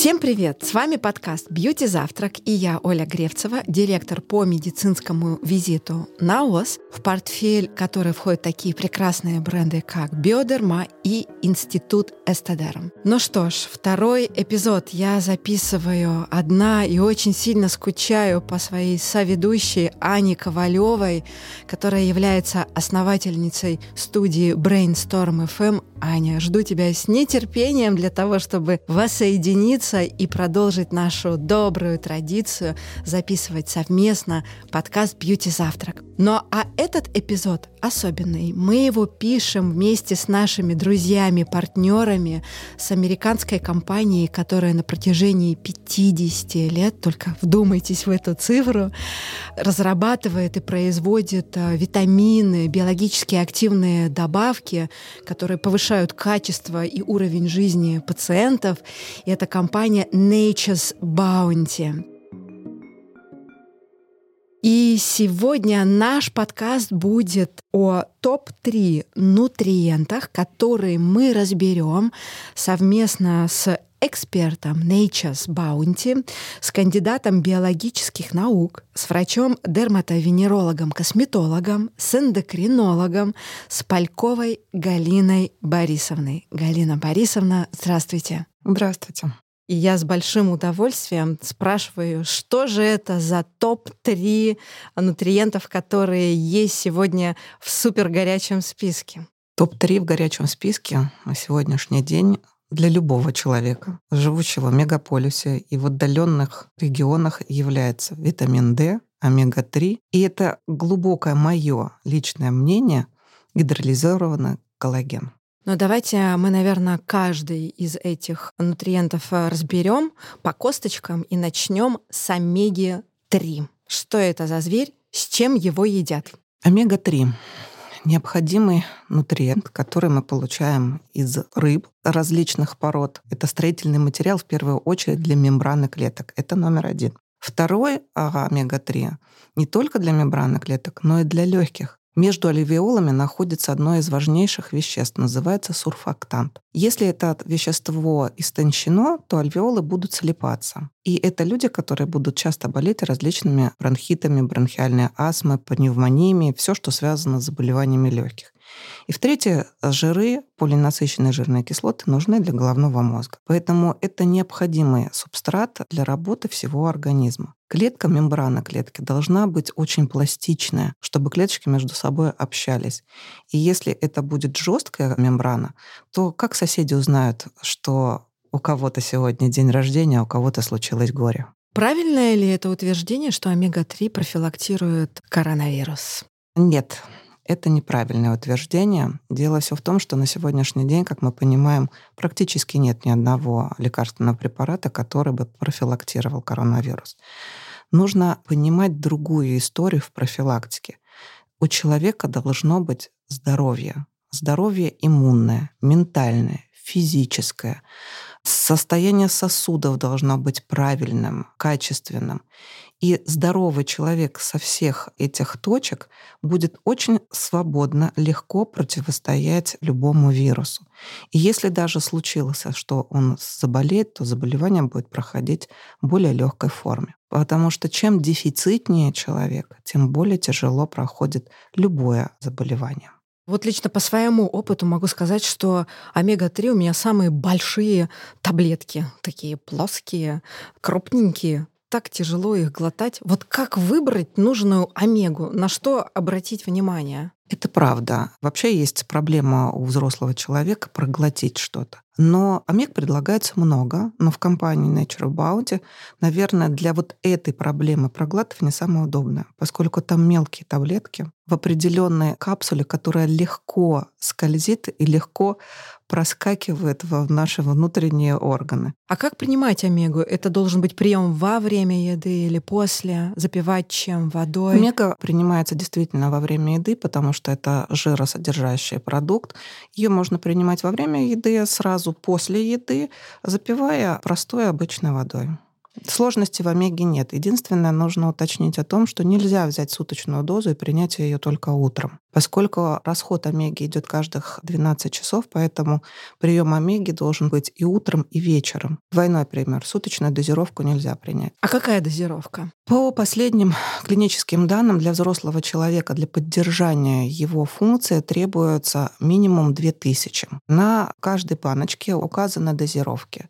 Всем привет! С вами подкаст «Бьюти Завтрак» и я, Оля Гревцева, директор по медицинскому визиту «Наос», в портфель который входят такие прекрасные бренды, как «Биодерма» и «Институт Эстедерм». Ну что ж, второй эпизод я записываю одна и очень сильно скучаю по своей соведущей Ане Ковалевой, которая является основательницей студии Brainstorm FM. Аня, жду тебя с нетерпением для того, чтобы воссоединиться и продолжить нашу добрую традицию записывать совместно подкаст «Бьюти Завтрак». Но а этот эпизод особенный. Мы его пишем вместе с нашими друзьями, партнерами, с американской компанией, которая на протяжении 50 лет, только вдумайтесь в эту цифру, разрабатывает и производит э, витамины, биологически активные добавки, которые повышают качество и уровень жизни пациентов. И это компания Nature's Bounty. И сегодня наш подкаст будет о топ-3 нутриентах, которые мы разберем совместно с экспертом Nature's Bounty, с кандидатом биологических наук, с врачом-дерматовенерологом, косметологом, с эндокринологом, с Пальковой Галиной Борисовной. Галина Борисовна, здравствуйте. Здравствуйте. И я с большим удовольствием спрашиваю, что же это за топ-3 нутриентов, которые есть сегодня в супер горячем списке? Топ-3 в горячем списке на сегодняшний день для любого человека, живущего в мегаполисе и в отдаленных регионах, является витамин D, омега-3. И это глубокое мое личное мнение гидролизированный коллаген. Но давайте мы, наверное, каждый из этих нутриентов э, разберем по косточкам и начнем с омеги-3. Что это за зверь, с чем его едят? Омега-3 необходимый нутриент, который мы получаем из рыб различных пород. Это строительный материал в первую очередь для мембраны клеток. Это номер один. Второй омега-3 не только для мембраны клеток, но и для легких. Между альвеолами находится одно из важнейших веществ, называется сурфактант. Если это вещество истончено, то альвеолы будут слепаться. И это люди, которые будут часто болеть различными бронхитами, бронхиальной астмой, пневмониями, все, что связано с заболеваниями легких. И в-третьих, жиры, полинасыщенные жирные кислоты нужны для головного мозга. Поэтому это необходимый субстрат для работы всего организма. Клетка, мембрана клетки должна быть очень пластичная, чтобы клеточки между собой общались. И если это будет жесткая мембрана, то как соседи узнают, что у кого-то сегодня день рождения, а у кого-то случилось горе? Правильное ли это утверждение, что омега-3 профилактирует коронавирус? Нет, это неправильное утверждение. Дело все в том, что на сегодняшний день, как мы понимаем, практически нет ни одного лекарственного препарата, который бы профилактировал коронавирус. Нужно понимать другую историю в профилактике. У человека должно быть здоровье. Здоровье иммунное, ментальное, физическое. Состояние сосудов должно быть правильным, качественным. И здоровый человек со всех этих точек будет очень свободно, легко противостоять любому вирусу. И если даже случилось, что он заболеет, то заболевание будет проходить в более легкой форме. Потому что чем дефицитнее человек, тем более тяжело проходит любое заболевание. Вот лично по своему опыту могу сказать, что омега-3 у меня самые большие таблетки, такие плоские, крупненькие, так тяжело их глотать. Вот как выбрать нужную омегу? На что обратить внимание? Это правда. Вообще есть проблема у взрослого человека проглотить что-то. Но омег предлагается много, но в компании Nature Bounty, наверное, для вот этой проблемы проглатывания самое удобное, поскольку там мелкие таблетки в определенной капсуле, которая легко скользит и легко проскакивает в наши внутренние органы. А как принимать омегу? Это должен быть прием во время еды или после? Запивать чем? Водой? Омега принимается действительно во время еды, потому что это жиросодержащий продукт. Ее можно принимать во время еды, сразу после еды, запивая простой обычной водой. Сложности в омеге нет. Единственное, нужно уточнить о том, что нельзя взять суточную дозу и принять ее только утром. Поскольку расход омеги идет каждых 12 часов, поэтому прием омеги должен быть и утром, и вечером. Двойной пример. Суточную дозировку нельзя принять. А какая дозировка? По последним клиническим данным для взрослого человека для поддержания его функции требуется минимум 2000. На каждой баночке указаны дозировки.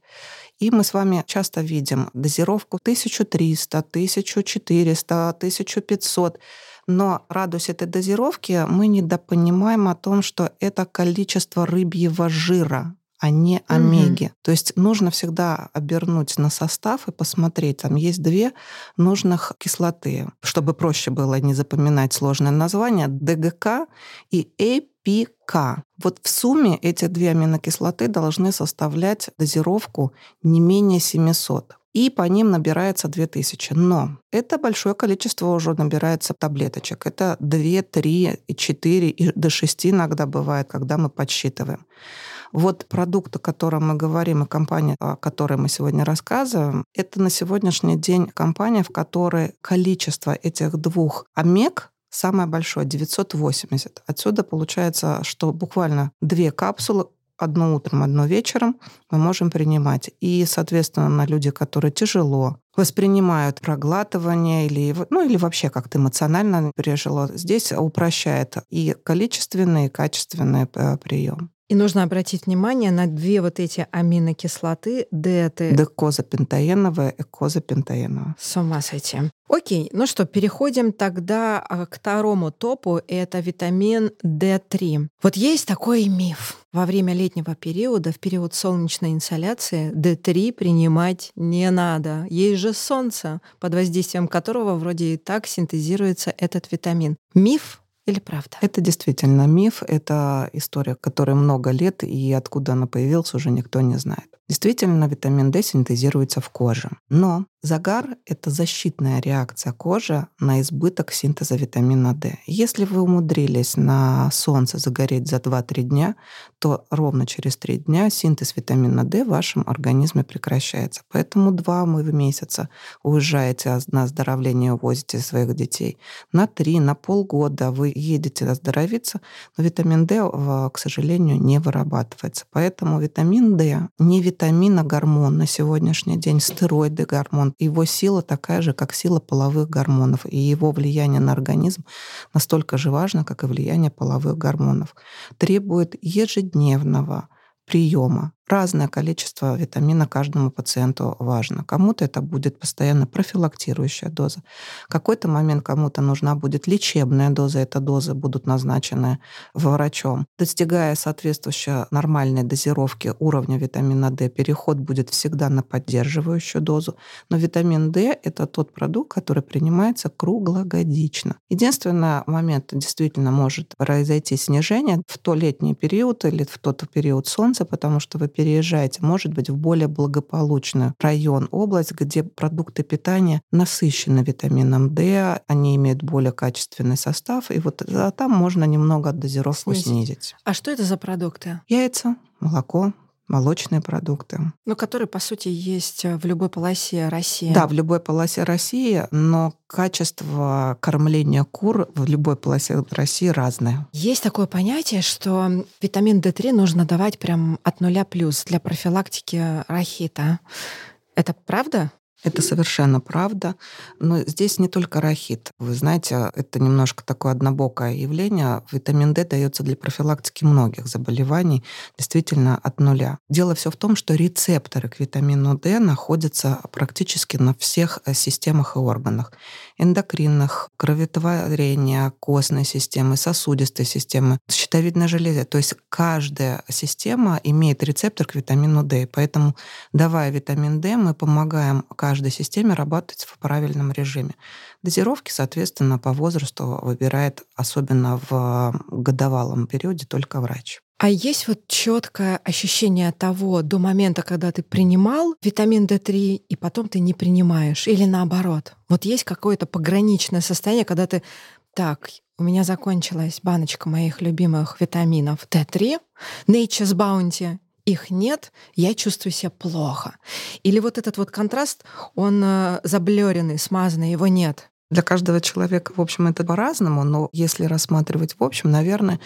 И мы с вами часто видим дозировку 1300, 1400, 1500. Но радуясь этой дозировке, мы недопонимаем о том, что это количество рыбьего жира, а не омеги. Угу. То есть нужно всегда обернуть на состав и посмотреть. Там есть две нужных кислоты, чтобы проще было не запоминать сложное название. ДГК и APK. Вот в сумме эти две аминокислоты должны составлять дозировку не менее 700 и по ним набирается 2000. Но это большое количество уже набирается таблеточек. Это 2, 3, 4 и до 6 иногда бывает, когда мы подсчитываем. Вот продукт, о котором мы говорим, и компания, о которой мы сегодня рассказываем, это на сегодняшний день компания, в которой количество этих двух омег самое большое, 980. Отсюда получается, что буквально две капсулы одно утром, одно вечером мы можем принимать. И, соответственно, на люди, которые тяжело воспринимают проглатывание или, ну, или вообще как-то эмоционально пережило, здесь упрощает и количественный, и качественный э, прием. И нужно обратить внимание на две вот эти аминокислоты ДТ. Декозапентаеновая и козапентаеновая. С ума сойти. Окей, ну что, переходим тогда а, к второму топу. Это витамин D3. Вот есть такой миф. Во время летнего периода, в период солнечной инсоляции, D3 принимать не надо. Есть же солнце, под воздействием которого вроде и так синтезируется этот витамин. Миф или правда? Это действительно миф, это история, которой много лет, и откуда она появилась, уже никто не знает. Действительно, витамин D синтезируется в коже. Но загар — это защитная реакция кожи на избыток синтеза витамина D. Если вы умудрились на солнце загореть за 2-3 дня, то ровно через 3 дня синтез витамина D в вашем организме прекращается. Поэтому два мы в месяца уезжаете на оздоровление, увозите своих детей. На 3, на полгода вы едете оздоровиться, но витамин D, к сожалению, не вырабатывается. Поэтому витамин D не витамин витамин, а гормон на сегодняшний день, стероиды гормон. Его сила такая же, как сила половых гормонов. И его влияние на организм настолько же важно, как и влияние половых гормонов. Требует ежедневного приема разное количество витамина каждому пациенту важно. Кому-то это будет постоянно профилактирующая доза. В какой-то момент кому-то нужна будет лечебная доза. Эта дозы будут назначены врачом. Достигая соответствующей нормальной дозировки уровня витамина D, переход будет всегда на поддерживающую дозу. Но витамин D — это тот продукт, который принимается круглогодично. Единственный момент действительно может произойти снижение в то летний период или в тот период солнца, потому что вы переезжаете, может быть, в более благополучный район, область, где продукты питания насыщены витамином D, они имеют более качественный состав, и вот а там можно немного дозировку снизить. снизить. А что это за продукты? Яйца, молоко, молочные продукты. Ну, которые, по сути, есть в любой полосе России. Да, в любой полосе России, но качество кормления кур в любой полосе России разное. Есть такое понятие, что витамин D3 нужно давать прям от нуля плюс для профилактики рахита. Это правда? Это совершенно правда. Но здесь не только рахит. Вы знаете, это немножко такое однобокое явление. Витамин D дается для профилактики многих заболеваний действительно от нуля. Дело все в том, что рецепторы к витамину D находятся практически на всех э, системах и органах. Эндокринных, кроветворения, костной системы, сосудистой системы, щитовидной железы. То есть каждая система имеет рецептор к витамину D. Поэтому, давая витамин D, мы помогаем каждой системе работать в правильном режиме. Дозировки, соответственно, по возрасту выбирает, особенно в годовалом периоде, только врач. А есть вот четкое ощущение того до момента, когда ты принимал витамин D3, и потом ты не принимаешь, или наоборот. Вот есть какое-то пограничное состояние, когда ты так, у меня закончилась баночка моих любимых витаминов D3, Nature's Bounty, их нет, я чувствую себя плохо. Или вот этот вот контраст, он э, заблеренный, смазанный, его нет. Для каждого человека, в общем, это по-разному, но если рассматривать в общем, наверное,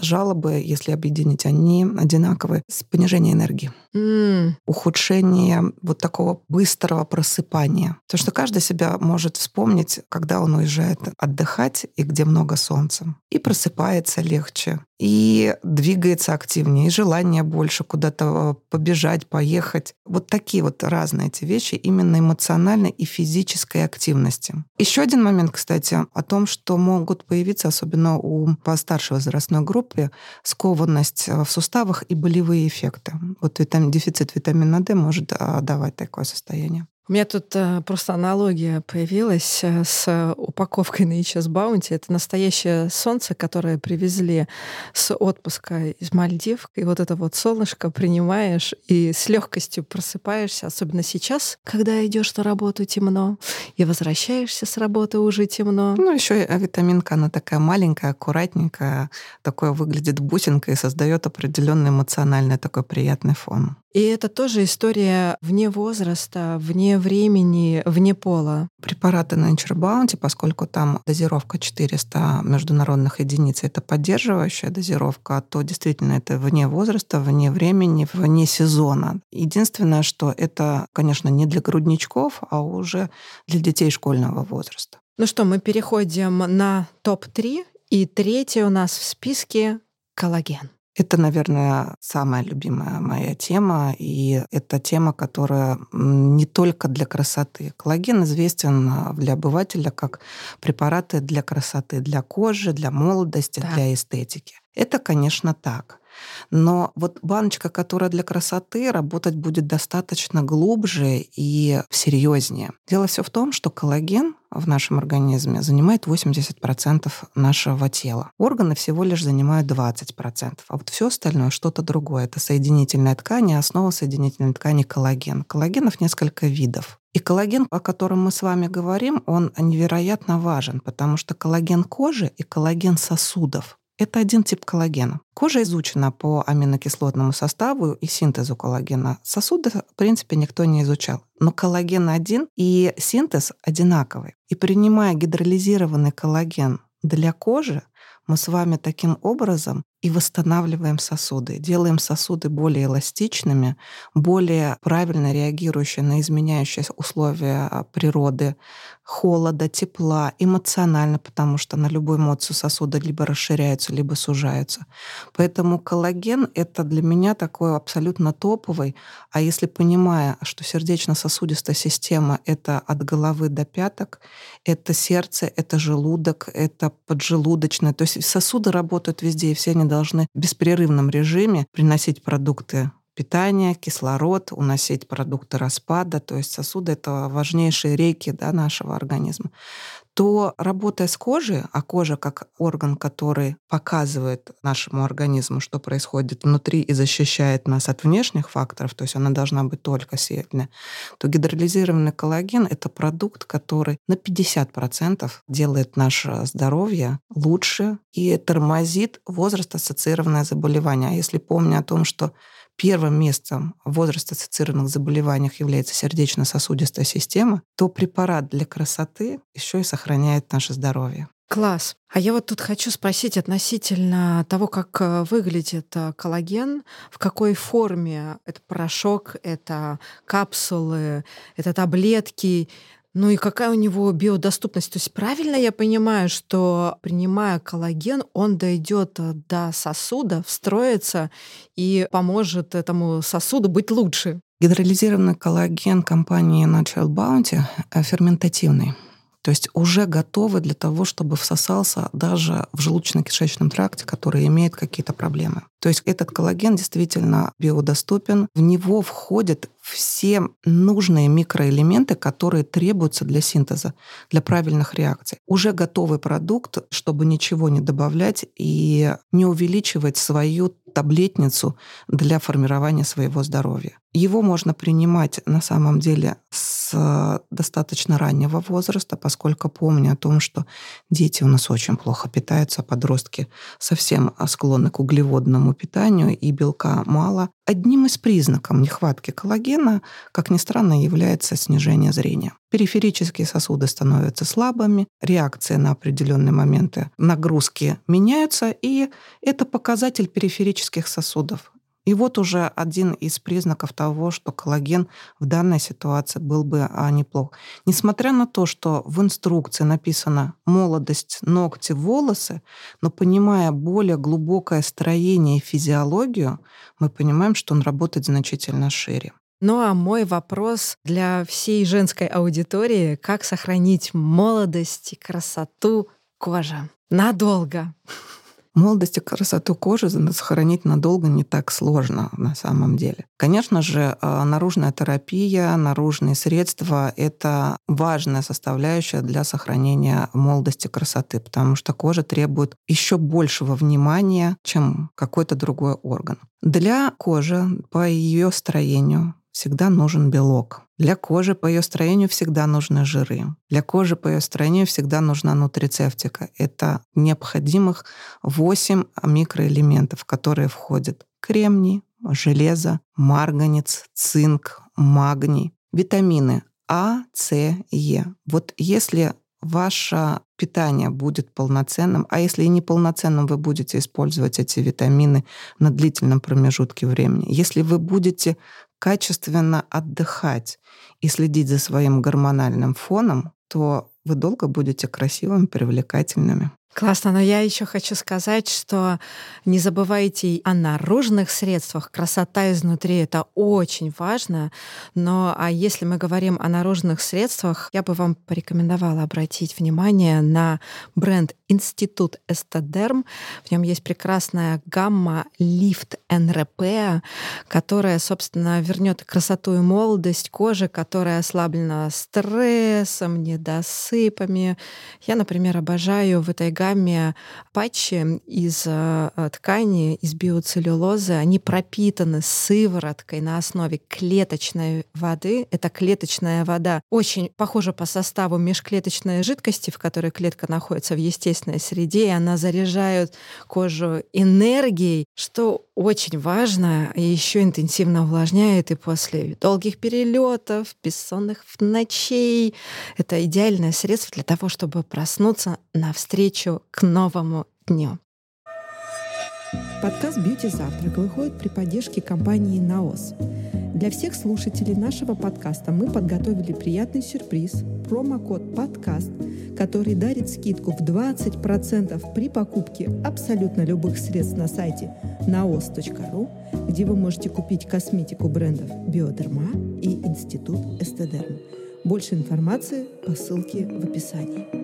жалобы, если объединить, они одинаковые. с Понижение энергии. Mm. Ухудшение вот такого быстрого просыпания. То, что каждый себя может вспомнить, когда он уезжает отдыхать и где много солнца. И просыпается легче, и двигается активнее, и желание больше куда-то побежать, поехать. Вот такие вот разные эти вещи именно эмоциональной и физической активности. Еще один момент, кстати, о том, что могут появиться, особенно у постаршей возрастной группы, скованность в суставах и болевые эффекты. Вот витамин, дефицит витамина D может а, давать такое состояние. У меня тут э, просто аналогия появилась э, с упаковкой на HS Bounty. Это настоящее солнце, которое привезли с отпуска из Мальдив. И вот это вот солнышко принимаешь и с легкостью просыпаешься, особенно сейчас, когда идешь на работу темно, и возвращаешься с работы уже темно. Ну, еще и витаминка, она такая маленькая, аккуратненькая, такое выглядит бусинкой и создает определенный эмоциональный такой приятный фон. И это тоже история вне возраста, вне времени, вне пола. Препараты Nature Bounty, поскольку там дозировка 400 международных единиц, это поддерживающая дозировка, то действительно это вне возраста, вне времени, вне сезона. Единственное, что это, конечно, не для грудничков, а уже для детей школьного возраста. Ну что, мы переходим на топ-3. И третий у нас в списке коллаген. Это, наверное, самая любимая моя тема, и это тема, которая не только для красоты. Коллаген известен а, для обывателя как препараты для красоты, для кожи, для молодости, да. для эстетики. Это, конечно, так. Но вот баночка, которая для красоты, работать будет достаточно глубже и серьезнее. Дело все в том, что коллаген в нашем организме занимает 80% нашего тела. Органы всего лишь занимают 20%. А вот все остальное что-то другое. Это соединительная ткань, и основа соединительной ткани коллаген. Коллагенов несколько видов. И коллаген, о котором мы с вами говорим, он невероятно важен, потому что коллаген кожи и коллаген сосудов это один тип коллагена. Кожа изучена по аминокислотному составу и синтезу коллагена. Сосуды, в принципе, никто не изучал. Но коллаген один и синтез одинаковый. И принимая гидролизированный коллаген для кожи, мы с вами таким образом и восстанавливаем сосуды, делаем сосуды более эластичными, более правильно реагирующие на изменяющиеся условия природы, холода, тепла, эмоционально, потому что на любую эмоцию сосуды либо расширяются, либо сужаются. Поэтому коллаген — это для меня такой абсолютно топовый. А если понимая, что сердечно-сосудистая система — это от головы до пяток, это сердце, это желудок, это поджелудочное, то есть сосуды работают везде, и все они должны в беспрерывном режиме приносить продукты питания, кислород, уносить продукты распада, то есть сосуды — это важнейшие реки да, нашего организма, то работая с кожей, а кожа как орган, который показывает нашему организму, что происходит внутри и защищает нас от внешних факторов, то есть она должна быть только сильная, то гидролизированный коллаген — это продукт, который на 50% делает наше здоровье лучше и тормозит возраст-ассоциированное заболевание. А если помню о том, что первым местом в возраст-ассоциированных заболеваниях является сердечно-сосудистая система, то препарат для красоты еще и сохраняет наше здоровье. Класс. А я вот тут хочу спросить относительно того, как э, выглядит э, коллаген, в какой форме это порошок, это капсулы, это таблетки. Ну и какая у него биодоступность? То есть правильно я понимаю, что принимая коллаген, он дойдет э, до сосуда, встроится и поможет этому сосуду быть лучше? Гидролизированный коллаген компании Natural Bounty э, ферментативный. То есть уже готовы для того, чтобы всосался даже в желудочно-кишечном тракте, который имеет какие-то проблемы. То есть этот коллаген действительно биодоступен. В него входят все нужные микроэлементы, которые требуются для синтеза, для правильных реакций. Уже готовый продукт, чтобы ничего не добавлять и не увеличивать свою таблетницу для формирования своего здоровья. Его можно принимать на самом деле с достаточно раннего возраста, поскольку помню о том, что дети у нас очень плохо питаются, подростки совсем склонны к углеводному питанию и белка мало. Одним из признаков нехватки коллагена, как ни странно, является снижение зрения. Периферические сосуды становятся слабыми, реакции на определенные моменты нагрузки меняются, и это показатель периферических сосудов. И вот уже один из признаков того, что коллаген в данной ситуации был бы а, неплох. Несмотря на то, что в инструкции написано молодость, ногти, волосы, но понимая более глубокое строение и физиологию, мы понимаем, что он работает значительно шире. Ну а мой вопрос для всей женской аудитории, как сохранить молодость и красоту кожи надолго? Молодость и красоту кожи сохранить надолго не так сложно на самом деле. Конечно же, а, наружная терапия, наружные средства — это важная составляющая для сохранения молодости и красоты, потому что кожа требует еще большего внимания, чем какой-то другой орган. Для кожи по ее строению всегда нужен белок. Для кожи по ее строению всегда нужны жиры. Для кожи по ее строению всегда нужна нутрицептика. Это необходимых 8 микроэлементов, которые входят кремний, железо, марганец, цинк, магний, витамины А, С, Е. Вот если ваше питание будет полноценным, а если и неполноценным, вы будете использовать эти витамины на длительном промежутке времени. Если вы будете качественно отдыхать и следить за своим гормональным фоном, то вы долго будете красивыми, привлекательными. Классно, но я еще хочу сказать, что не забывайте о наружных средствах. Красота изнутри — это очень важно. Но а если мы говорим о наружных средствах, я бы вам порекомендовала обратить внимание на бренд Институт Эстедерм. В нем есть прекрасная гамма Lift НРП, которая, собственно, вернет красоту и молодость кожи, которая ослаблена стрессом, недосыпами. Я, например, обожаю в этой гамме патчи из э, ткани, из биоцеллюлозы. Они пропитаны сывороткой на основе клеточной воды. Это клеточная вода. Очень похожа по составу межклеточной жидкости, в которой клетка находится в естественной среде, и она заряжает кожу энергией, что очень важно, и еще интенсивно увлажняет и после долгих перелетов, бессонных ночей. Это идеальное средство для того, чтобы проснуться навстречу к новому дню. Подкаст «Бьюти Завтрак» выходит при поддержке компании «Наос». Для всех слушателей нашего подкаста мы подготовили приятный сюрприз – промокод «Подкаст», который дарит скидку в 20% при покупке абсолютно любых средств на сайте naos.ru, где вы можете купить косметику брендов «Биодерма» и «Институт Эстедерм». Больше информации по ссылке в описании.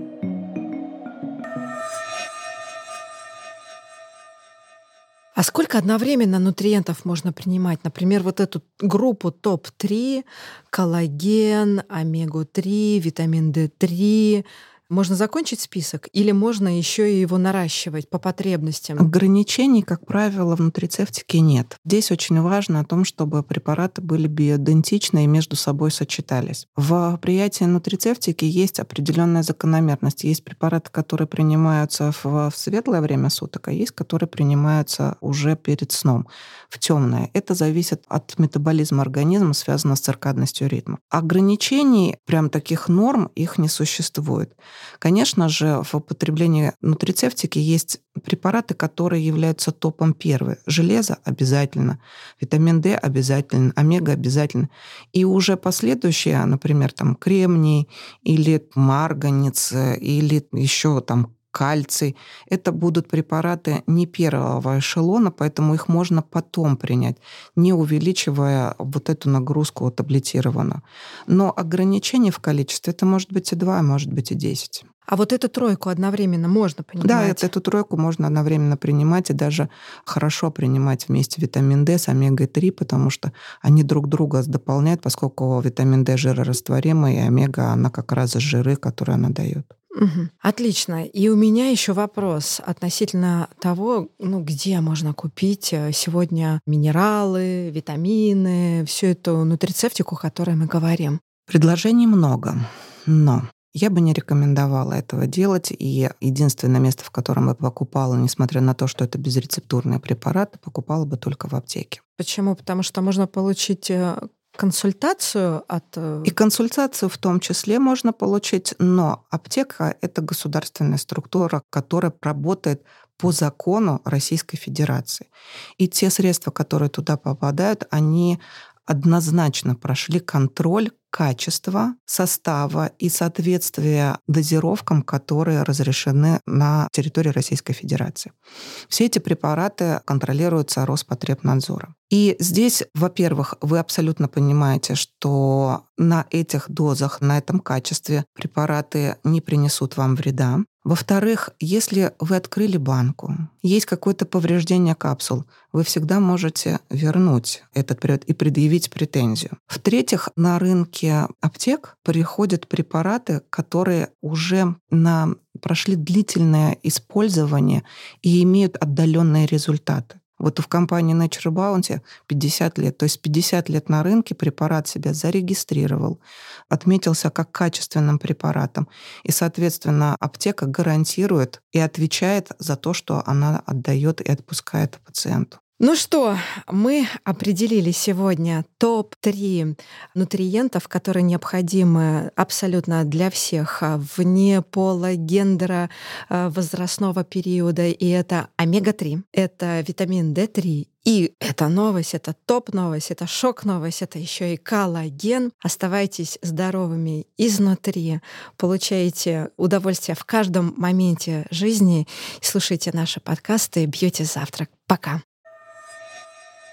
Сколько одновременно нутриентов можно принимать? Например, вот эту группу топ-3, коллаген, омегу-3, витамин D3, можно закончить список или можно еще и его наращивать по потребностям? Ограничений, как правило, в нутрицептике нет. Здесь очень важно о том, чтобы препараты были биоидентичны и между собой сочетались. В приятии нутрицептики есть определенная закономерность. Есть препараты, которые принимаются в светлое время суток, а есть, которые принимаются уже перед сном, в темное. Это зависит от метаболизма организма, связано с циркадностью ритма. Ограничений, прям таких норм, их не существует. Конечно же, в употреблении нутрицептики есть препараты, которые являются топом первые. Железо обязательно, витамин D обязательно, омега обязательно. И уже последующие, например, там кремний или марганец, или еще там кальций. Это будут препараты не первого эшелона, поэтому их можно потом принять, не увеличивая вот эту нагрузку таблетированную. Но ограничение в количестве, это может быть и 2, может быть и 10. А вот эту тройку одновременно можно принимать? Да, это, эту тройку можно одновременно принимать и даже хорошо принимать вместе витамин D с омегой-3, потому что они друг друга дополняют, поскольку витамин D жирорастворимый, и омега, она как раз жиры, которые она дает. Угу. Отлично. И у меня еще вопрос относительно того, ну, где можно купить э, сегодня минералы, витамины, всю эту нутрицептику, о которой мы говорим. Предложений много, но Я бы не рекомендовала этого делать, и единственное место, в котором я покупала, несмотря на то, что это безрецептурные препараты, покупала бы только в аптеке. Почему? Потому что можно получить э, консультацию от... Э, и консультацию в том числе можно получить, но аптека — это государственная структура, которая работает по закону Российской Федерации. И те средства, которые туда попадают, они однозначно прошли контроль качества, состава и соответствия дозировкам, которые разрешены на территории Российской Федерации. Все эти препараты контролируются Роспотребнадзором. И здесь, во-первых, вы абсолютно понимаете, что на этих дозах, на этом качестве препараты не принесут вам вреда. Во-вторых, если вы открыли банку, есть какое-то повреждение капсул, вы всегда можете вернуть этот период и предъявить претензию. В-третьих, на рынке аптек приходят препараты, которые уже на, прошли длительное использование и имеют отдаленные результаты. Вот в компании Nature Bounty 50 лет. То есть 50 лет на рынке препарат себя зарегистрировал, отметился как качественным препаратом. И, соответственно, аптека гарантирует и отвечает за то, что она отдает и отпускает пациенту. Ну что, мы определили сегодня топ-3 нутриентов, которые необходимы абсолютно для всех а, вне пола, гендера, а, возрастного периода. И это омега-3, это витамин D3 и это новость, это топ-новость, это шок-новость, это еще и коллаген. Оставайтесь здоровыми изнутри, получайте удовольствие в каждом моменте жизни. Слушайте наши подкасты «Бьете завтрак». Пока!